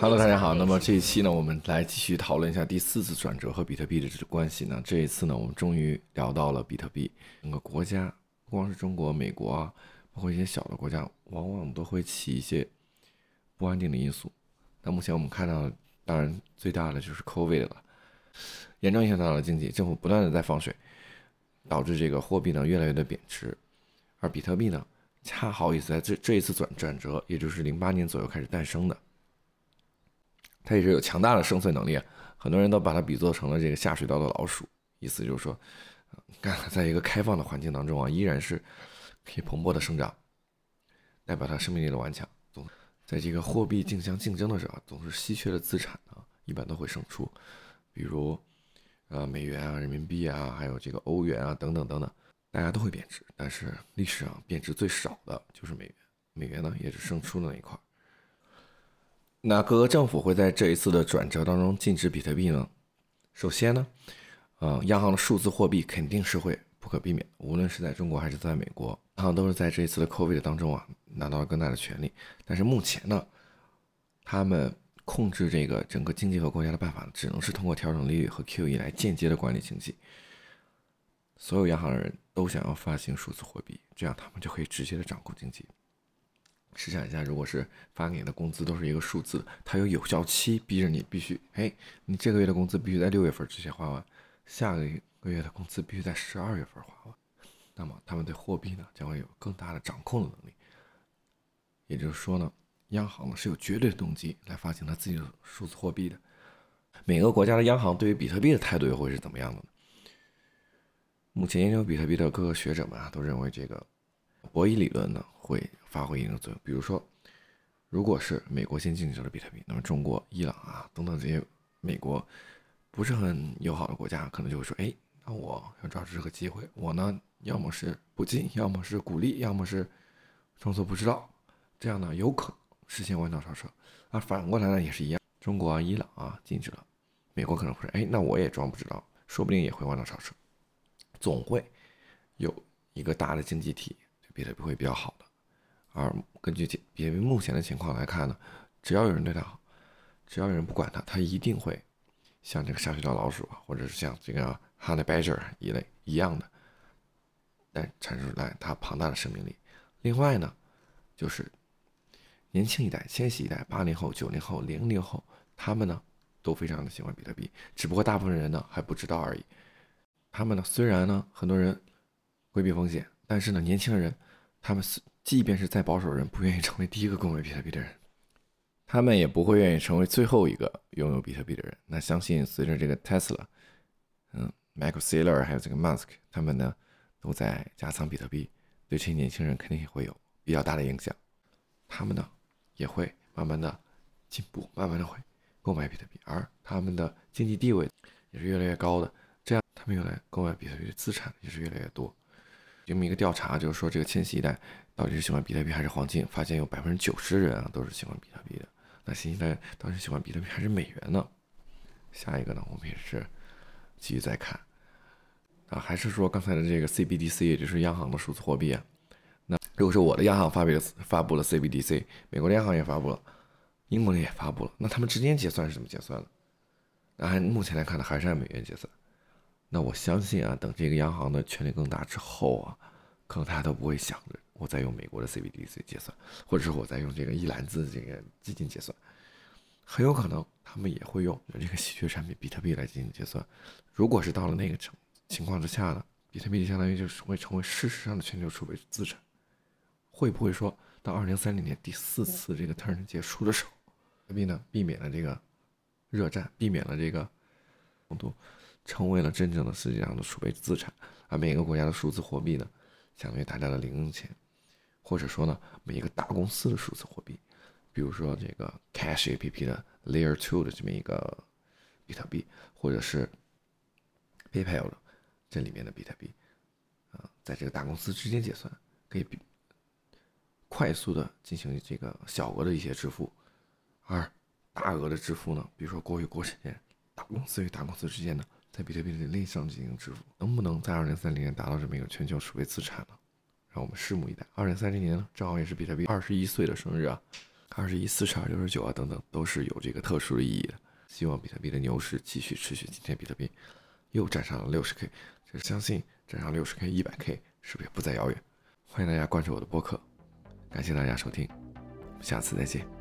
Hello，大家好。那么这一期呢，我们来继续讨论一下第四次转折和比特币的这个关系呢。这一次呢，我们终于聊到了比特币。整个国家，不光是中国、美国啊，包括一些小的国家，往往都会起一些不安定的因素。那目前我们看到，当然最大的就是 COVID 了，严重影响到了经济，政府不断的在放水，导致这个货币呢越来越的贬值。而比特币呢，恰好也是在这这一次转转折，也就是零八年左右开始诞生的。它也是有强大的生存能力，很多人都把它比作成了这个下水道的老鼠，意思就是说，干在一个开放的环境当中啊，依然是可以蓬勃的生长，代表它生命力的顽强。总在这个货币竞相竞争的时候，总是稀缺的资产啊，一般都会胜出，比如呃美元啊、人民币啊，还有这个欧元啊等等等等。大家都会贬值，但是历史上贬值最少的就是美元，美元呢也是胜出的那一块。那各个政府会在这一次的转折当中禁止比特币呢？首先呢，呃，央行的数字货币肯定是会不可避免，无论是在中国还是在美国，央行都是在这一次的 COVID 当中啊拿到了更大的权利。但是目前呢，他们控制这个整个经济和国家的办法，只能是通过调整利率和 QE 来间接的管理经济。所有央行的人都想要发行数字货币，这样他们就可以直接的掌控经济。试想一下，如果是发给你的工资都是一个数字，它有有效期，逼着你必须，哎，你这个月的工资必须在六月份之前花完，下个月的工资必须在十二月份花完，那么他们对货币呢将会有更大的掌控的能力。也就是说呢，央行呢是有绝对的动机来发行它自己的数字货币的。每个国家的央行对于比特币的态度又会是怎么样的呢？目前研究比特币的各个学者们啊，都认为这个博弈理论呢会发挥一定的作用。比如说，如果是美国先禁止了比特币，那么中国、伊朗啊等等这些美国不是很友好的国家，可能就会说：哎，那我要抓住这个机会，我呢要么是不禁，要么是鼓励，要么是装作不知道，这样呢有可能实现弯道超车。而反过来呢也是一样，中国啊、伊朗啊禁止了，美国可能会说：哎，那我也装不知道，说不定也会弯道超车。总会有一个大的经济体对比特币会比较好的，而根据比特币目前的情况来看呢，只要有人对它好，只要有人不管它，它一定会像这个下水道老鼠啊，或者是像这个 Honey Badger 一类一样的，但产生出来它庞大的生命力。另外呢，就是年轻一代、千禧一代、八零后、九零后、零零后，他们呢都非常的喜欢比特币，只不过大部分人呢还不知道而已。他们呢，虽然呢，很多人规避风险，但是呢，年轻人，他们即便是再保守的人，不愿意成为第一个购买比特币的人，他们也不会愿意成为最后一个拥有比特币的人。那相信随着这个 Tesla，嗯，Michael Saylor 还有这个 Musk，他们呢都在加仓比特币，对这些年轻人肯定也会有比较大的影响。他们呢也会慢慢的进步，慢慢的会购买比特币，而他们的经济地位也是越来越高的。这样他们用来购买比特币的资产也是越来越多。有这么一个调查，就是说这个千禧一代到底是喜欢比特币还是黄金？发现有百分之九十的人啊都是喜欢比特币的。那新一代到底喜欢比特币还是美元呢？下一个呢，我们也是继续再看。啊，还是说刚才的这个 CBDC，也就是央行的数字货币啊？那如果说我的央行发布了发布了 CBDC，美国的央行也发布了，英国的也发布了，那他们之间结算是怎么结算的？那目前来看呢，还是按美元结算。那我相信啊，等这个央行的权力更大之后啊，可能大家都不会想着我在用美国的 CBDC 结算，或者是我在用这个一篮子这个基金结算，很有可能他们也会用这个稀缺产品比特币来进行结算。如果是到了那个情情况之下呢，比特币相当于就是会成为事实上的全球储备资产。会不会说到二零三零年第四次这个 turn 结束的时候，币呢避免了这个热战，避免了这个冲突？成为了真正的世界上的储备资产，而每个国家的数字货币呢，相当于大家的零用钱，或者说呢，每一个大公司的数字货币，比如说这个 Cash A P P 的 Layer Two 的这么一个比特币，或者是 PayPal 的这里面的比特币，啊，在这个大公司之间结算，可以比快速的进行这个小额的一些支付，而大额的支付呢，比如说国与国之间，大公司与大公司之间呢。在比特币的链上进行支付，能不能在二零三零年达到这么一个全球储备资产呢？让我们拭目以待。二零三零年呢正好也是比特币二十一岁的生日啊，二十一、四十二、六十九啊等等，都是有这个特殊的意义的。希望比特币的牛市继续持续。今天比特币又站上了六十 K，这相信站上六十 K、一百 K 是不是也不再遥远？欢迎大家关注我的播客，感谢大家收听，下次再见。